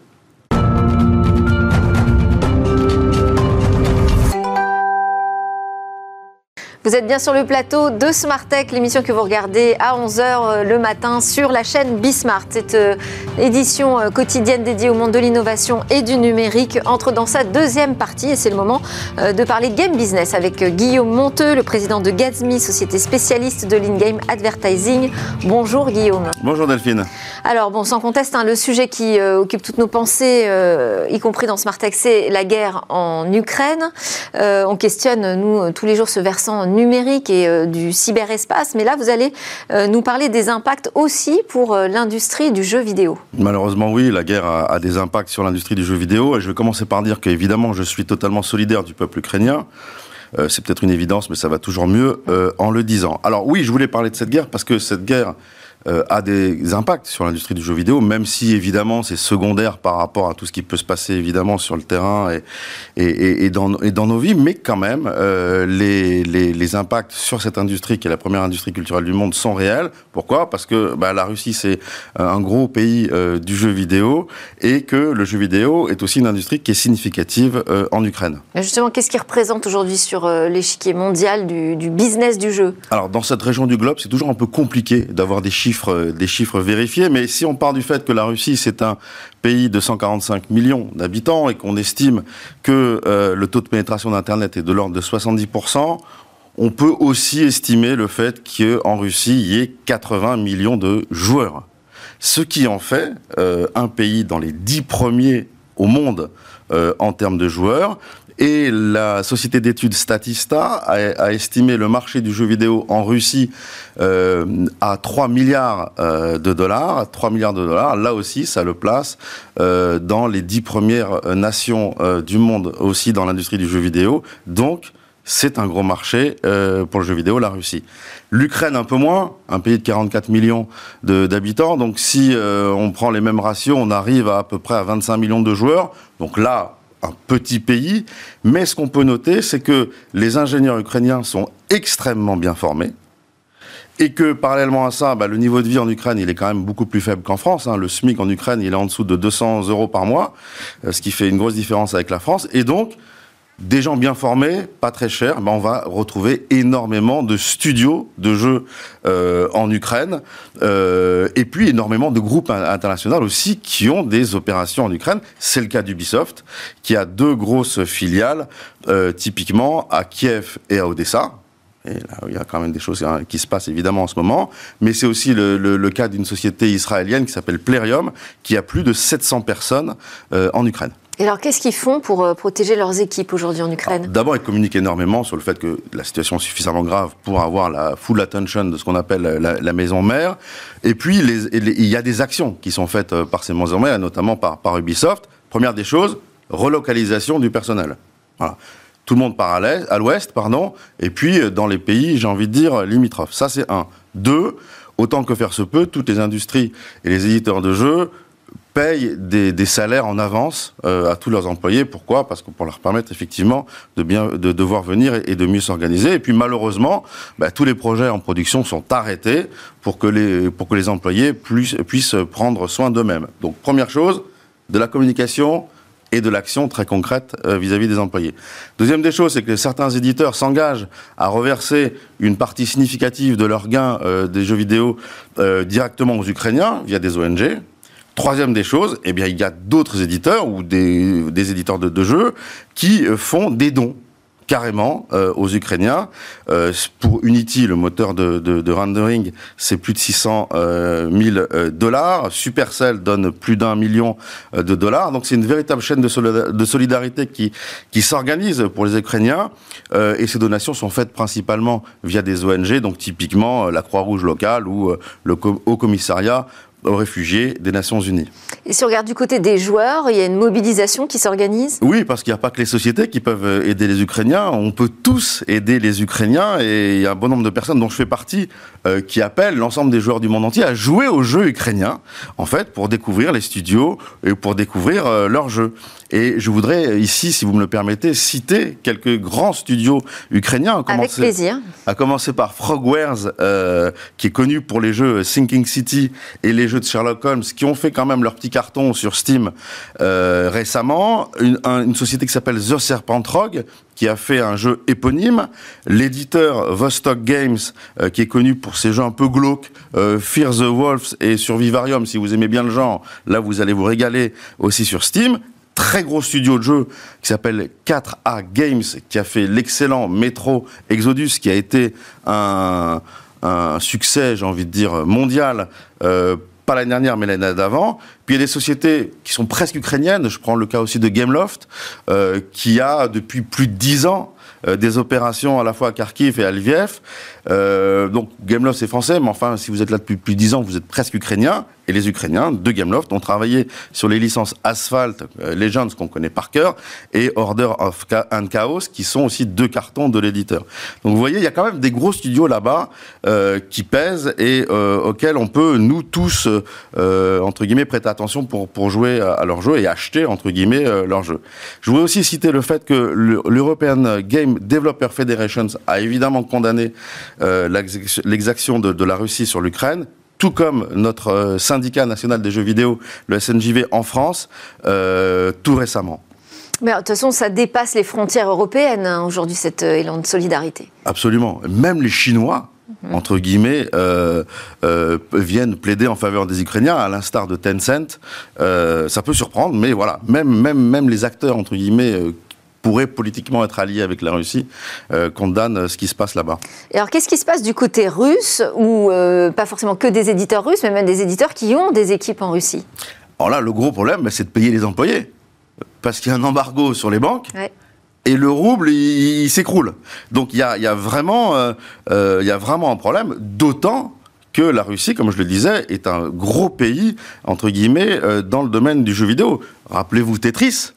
Vous êtes bien sur le plateau de Smart Tech, l'émission que vous regardez à 11h euh, le matin sur la chaîne Bismart. Cette euh, édition euh, quotidienne dédiée au monde de l'innovation et du numérique entre dans sa deuxième partie et c'est le moment de parler game business avec Guillaume Monteux, le président de Gatsby, société spécialiste de l'in-game advertising. Bonjour Guillaume. Bonjour Delphine. Alors bon, sans conteste, hein, le sujet qui occupe toutes nos pensées, y compris dans Smart Tech, c'est la guerre en Ukraine. on questionne, nous, tous les jours ce versant numérique et euh, du cyberespace. Mais là, vous allez euh, nous parler des impacts aussi pour euh, l'industrie du jeu vidéo. Malheureusement, oui, la guerre a, des impacts sur l'industrie du jeu vidéo. Et je vais commencer par dire qu'évidemment, je suis totalement solidaire du peuple ukrainien. c'est peut-être une évidence, mais ça va toujours mieux en le disant. Alors oui, je voulais parler de cette guerre parce que cette guerre euh, a des impacts sur l'industrie du jeu vidéo, même si évidemment c'est secondaire par rapport à tout ce qui peut se passer évidemment sur le terrain et, et, et, dans, et dans, nos vies, mais quand même euh, les, les, les, impacts sur cette industrie qui est la première industrie culturelle du monde sont réels. Pourquoi? Parce que bah, la Russie c'est un gros pays euh, du jeu vidéo et que le jeu vidéo est aussi une industrie qui est significative en Ukraine. Mais justement, qu'est-ce qui représente aujourd'hui sur l'échiquier mondial du, du business du jeu? Alors dans cette région du globe, c'est toujours un peu compliqué d'avoir des chiffres des chiffres vérifiés, mais si on part du fait que la Russie, c'est un pays de 145 millions d'habitants et qu'on estime que euh, le taux de pénétration d'Internet est de l'ordre de 70%, on peut aussi estimer le fait qu'en Russie, il y ait 80 millions de joueurs. Ce qui en fait euh, un pays dans les dix premiers au monde euh, en termes de joueurs. Et la société d'études Statista a, estimé le marché du jeu vidéo en Russie euh, à 3 milliards euh, de dollars. 3 milliards de dollars, là aussi, ça le place euh, dans les 10 premières nations du monde aussi dans l'industrie du jeu vidéo. Donc, c'est un gros marché pour le jeu vidéo, la Russie. L'Ukraine un peu moins, un pays de 44 millions d'habitants. Donc si on prend les mêmes ratios, on arrive à à peu près à 25 millions de joueurs. Donc là, un petit pays, mais ce qu'on peut noter, c'est que les ingénieurs ukrainiens sont extrêmement bien formés, et que parallèlement à ça, bah, le niveau de vie en Ukraine, il est quand même beaucoup plus faible qu'en France. Hein. Le SMIC en Ukraine, il est en dessous de 200 euros par mois, euh, ce qui fait une grosse différence avec la France. Et donc, des gens bien formés, pas très chers, ben on va retrouver énormément de studios de jeux euh, en Ukraine, euh, et puis énormément de groupes internationaux aussi qui ont des opérations en Ukraine. C'est le cas d'Ubisoft, qui a deux grosses filiales, euh, typiquement à Kiev et à Odessa. Et là, il y a quand même des choses hein, qui se passent évidemment en ce moment. Mais c'est aussi le, le, le cas d'une société israélienne qui s'appelle Plerium, qui a plus de 700 personnes euh, en Ukraine. Et alors, qu'est-ce qu'ils font pour euh, protéger leurs équipes aujourd'hui en Ukraine D'abord, ils communiquent énormément sur le fait que la situation est suffisamment grave pour avoir la full attention de ce qu'on appelle la, maison mère. Et puis, il y a des actions qui sont faites euh, par ces maisons mères, notamment par, Ubisoft. Première des choses, relocalisation du personnel. Tout le monde part à l'ouest, pardon, et puis euh, dans les pays, j'ai envie de dire, limitrophes. Ça, c'est un. Deux, autant que faire se peut, toutes les industries et les éditeurs de jeux payent des, salaires en avance euh, à tous leurs employés. Pourquoi? Parce que pour leur permettre effectivement de devoir venir et, de mieux s'organiser. Et puis malheureusement, bah, tous les projets en production sont arrêtés pour que les employés puissent, prendre soin d'eux-mêmes. Donc première chose, de la communication, et de l'action très concrète vis-à-vis -vis des employés. Deuxième des choses, c'est que certains éditeurs s'engagent à reverser une partie significative de leurs gains euh, des jeux vidéo euh, directement aux Ukrainiens via des ONG. Troisième des choses, eh bien, il y a d'autres éditeurs ou des, éditeurs de, jeux qui font des dons carrément euh, aux Ukrainiens. Euh, pour Unity, le moteur de, de, de rendering, c'est plus de 600 euh, 000 dollars. Supercell donne plus d'un million euh, de dollars. Donc c'est une véritable chaîne de, solidarité qui, s'organise pour les Ukrainiens. Euh, et ces donations sont faites principalement via des ONG, donc typiquement la Croix-Rouge locale ou le Haut Commissariat aux réfugiés des Nations Unies. Et si on regarde du côté des joueurs, il y a une mobilisation qui s'organise? Oui, parce qu'il n'y a pas que les sociétés qui peuvent aider les Ukrainiens. On peut tous aider les Ukrainiens et il y a un bon nombre de personnes dont je fais partie euh, qui appellent l'ensemble des joueurs du monde entier à jouer aux jeux ukrainiens, en fait, pour découvrir les studios et pour découvrir euh, leurs jeux. Et je voudrais ici, si vous me le permettez, citer quelques grands studios ukrainiens. Avec plaisir. À commencer par Frogwares, euh, qui est connu pour les jeux Sinking City et les jeux de Sherlock Holmes, qui ont fait quand même leur petit carton sur Steam récemment. Une, un, une, société qui s'appelle The Serpent Rogue, qui a fait un jeu éponyme. L'éditeur Vostok Games, euh, qui est connu pour ses jeux un peu glauques, euh, Fear the Wolves et Survivarium, si vous aimez bien le genre, là vous allez vous régaler aussi sur Steam très gros studio de jeu qui s'appelle 4A Games, qui a fait l'excellent Metro Exodus, qui a été un, succès, j'ai envie de dire, mondial, euh, pas l'année dernière, mais l'année d'avant. Puis il y a des sociétés qui sont presque ukrainiennes, je prends le cas aussi de Gameloft, euh, qui a depuis plus de dix ans euh, des opérations à la fois à Kharkiv et à Lviv. Euh, donc Gameloft c'est français, mais enfin si vous êtes là depuis plus de 10 ans, vous êtes presque ukrainien. Et les Ukrainiens de Gameloft ont travaillé sur les licences Asphalt, euh, Legends qu'on connaît par cœur, et Order of Chaos, qui sont aussi deux cartons de l'éditeur. Donc vous voyez, il y a quand même des gros studios là-bas euh, qui pèsent et euh, auxquels on peut, nous tous, euh, entre guillemets, prêter attention pour, pour jouer à, leur jeu et acheter, entre guillemets, euh, leur jeu. Je voudrais aussi citer le fait que l'European Game Developer Federation a évidemment condamné euh, l'exaction de, de la Russie sur l'Ukraine tout comme notre euh, syndicat national des jeux vidéo, le SNJV en France, euh, tout récemment. Mais de toute façon, ça dépasse les frontières européennes hein, aujourd'hui, cet euh, élan de solidarité. Absolument. Même les Chinois, mmh. entre guillemets, euh, euh, viennent plaider en faveur des Ukrainiens, à l'instar de Tencent. Euh, ça peut surprendre, mais voilà, même, même, même les acteurs, entre guillemets, pourrait politiquement être allié avec la Russie, euh, condamne ce qui se passe là-bas. Et alors, qu'est-ce qui se passe du côté russe, ou euh, pas forcément que des éditeurs russes, mais même des éditeurs qui ont des équipes en Russie? Alors là, le gros problème, c'est de payer les employés. Parce qu'il y a un embargo sur les banques. Ouais. Et le rouble, il, il s'écroule. Donc il y a, il y, a vraiment, euh, il y a vraiment un problème, d'autant que la Russie, comme je le disais, est un gros pays, entre guillemets, dans le domaine du jeu vidéo. Rappelez-vous Tetris,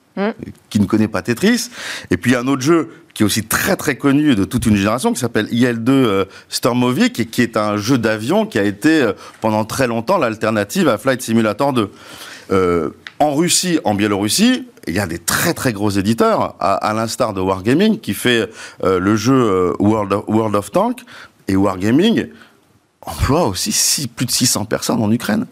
Qui ne connaît pas Tetris. Et puis il y a un autre jeu qui est aussi très très connu de toute une génération qui s'appelle IL2 euh, Stormovic et qui est un jeu d'avion qui a été euh, pendant très longtemps l'alternative à Flight Simulator 2. Euh, en Russie, en Biélorussie, il y a des très très gros éditeurs, à, l'instar de Wargaming qui fait euh, le jeu World of, World of Tank et Wargaming emploie aussi plus de 600 personnes en Ukraine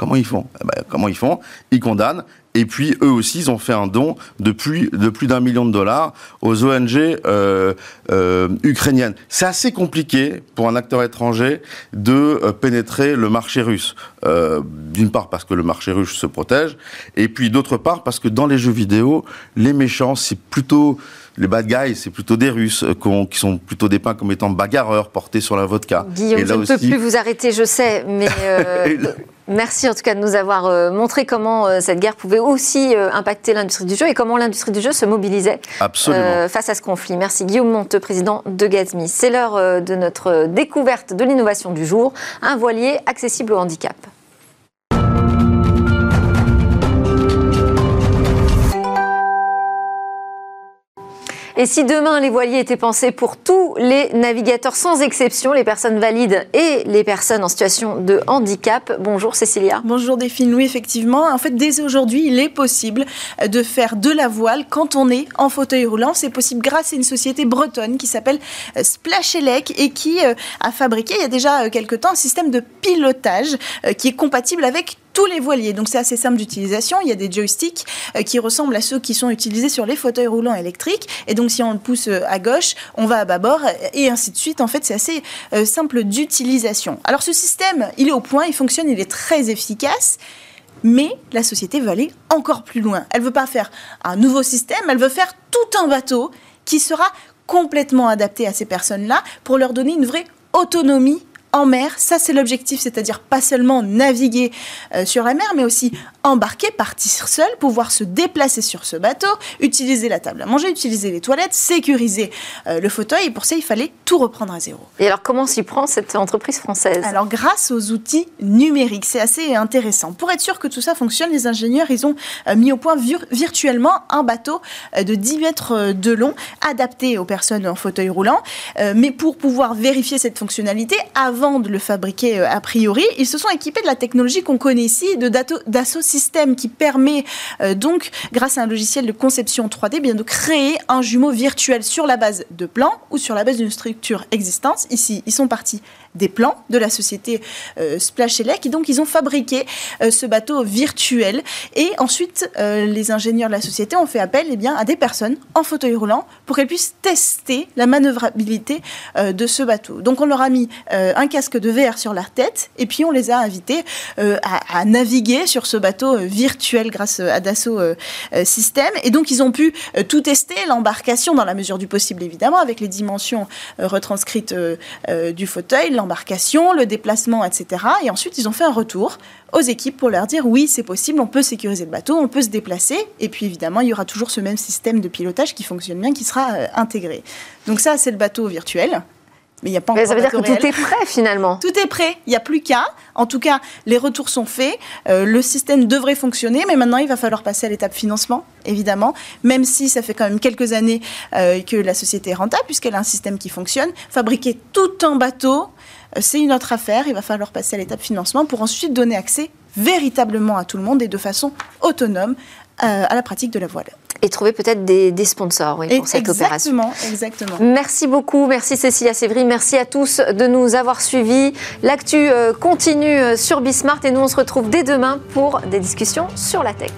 Comment ils font? Eh ben, Comment ils font? Ils condamnent et puis eux aussi, ils ont fait un don de plus d'un million de dollars aux ONG euh, euh, ukrainiennes. C'est assez compliqué pour un acteur étranger de euh, pénétrer le marché russe. D'une part parce que le marché russe se protège, et puis d'autre part parce que dans les jeux vidéo, les méchants, c'est plutôt les bad guys, c'est plutôt des Russes euh, qui sont plutôt dépeints comme étant bagarreurs portés sur la vodka. Guillaume, je ne peux plus vous arrêter, je sais, mais euh, merci en tout cas de nous avoir euh, montré comment cette guerre pouvait aussi impacter l'industrie du jeu et comment l'industrie du jeu se mobilisait face à ce conflit. Merci Guillaume Monteux, président de Gazmi. C'est l'heure de notre découverte de l'innovation du jour, un voilier accessible au handicap. Et si demain les voiliers étaient pensés pour tous les navigateurs sans exception, les personnes valides et les personnes en situation de handicap Bonjour Cécilia. Bonjour Delphine, oui effectivement. En fait, dès aujourd'hui, il est possible de faire de la voile quand on est en fauteuil roulant. C'est possible grâce à une société bretonne qui s'appelle euh, Splashelec et qui euh, a fabriqué il y a déjà euh, quelques temps un système de pilotage qui est compatible avec tous les voiliers. Donc c'est assez simple d'utilisation. Il y a des joysticks euh, qui ressemblent à ceux qui sont utilisés sur les fauteuils roulants électriques. Et donc si on le pousse euh, à gauche, on va à bâbord et ainsi de suite. En fait, c'est assez euh, simple d'utilisation. Alors ce système, il est au point, il fonctionne, il est très efficace. Mais la société veut aller encore plus loin. Elle veut pas faire un nouveau système, elle veut faire tout un bateau qui sera complètement adapté à ces personnes-là pour leur donner une vraie autonomie en mer. Ça, c'est l'objectif, c'est-à-dire pas seulement naviguer euh, sur la mer, mais aussi embarquer, partir seul, pouvoir se déplacer sur ce bateau, utiliser la table à manger, utiliser les toilettes, sécuriser euh, le fauteuil. Et pour ça, il fallait tout reprendre à zéro. Et alors, comment s'y prend cette entreprise française? Alors, grâce aux outils numériques, c'est assez intéressant. Pour être sûr que tout ça fonctionne, les ingénieurs, ils ont euh, mis au point virtuellement un bateau de 10 mètres de long, adapté aux personnes en fauteuil roulant. mais pour pouvoir vérifier cette fonctionnalité, avant avant de le fabriquer euh, a priori, ils se sont équipés de la technologie qu'on connaît ici, de Dassault Systèmes, qui permet euh, donc, grâce à un logiciel de conception 3D, bien de créer un jumeau virtuel sur la base de plans ou sur la base d'une structure existante. Ici, ils sont partis des plans de la société euh, Splash Elec. Et donc, ils ont fabriqué euh, ce bateau virtuel. Et ensuite, euh, les ingénieurs de la société ont fait appel eh bien, à des personnes en fauteuil roulant pour qu'elles puissent tester la manœuvrabilité de ce bateau. Donc, on leur a mis un casque de VR sur leur tête et puis on les a invités à, à, naviguer sur ce bateau virtuel grâce à Dassault Systèmes. Et donc, ils ont pu tout tester, l'embarcation dans la mesure du possible, évidemment, avec les dimensions retranscrites du fauteuil, l'embarcation, le déplacement, etc. Et ensuite, ils ont fait un retour aux équipes pour leur dire oui, c'est possible, on peut sécuriser le bateau, on peut se déplacer. Et puis évidemment, il y aura toujours ce même système de pilotage qui fonctionne bien, qui sera euh, intégré. Donc ça, c'est le bateau virtuel. Mais il n'y a pas encore Ça veut dire que tout est prêt finalement. Tout est prêt. Il n'y a plus qu'à. En tout cas, les retours sont faits. Euh, le système devrait fonctionner, mais maintenant il va falloir passer à l'étape financement, évidemment. Même si ça fait quand même quelques années euh, que la société est rentable, puisqu'elle a un système qui fonctionne. Fabriquer tout un bateau, c'est une autre affaire. Il va falloir passer à l'étape financement pour ensuite donner accès véritablement à tout le monde et de façon autonome euh, à la pratique de la voile. Et trouver peut-être des, sponsors pour cette opération. Exactement, Merci beaucoup, merci Cécilia Sévry, merci à tous de nous avoir suivis. L'actu euh, continue sur Bismart et nous on se retrouve dès demain pour des discussions sur la tech.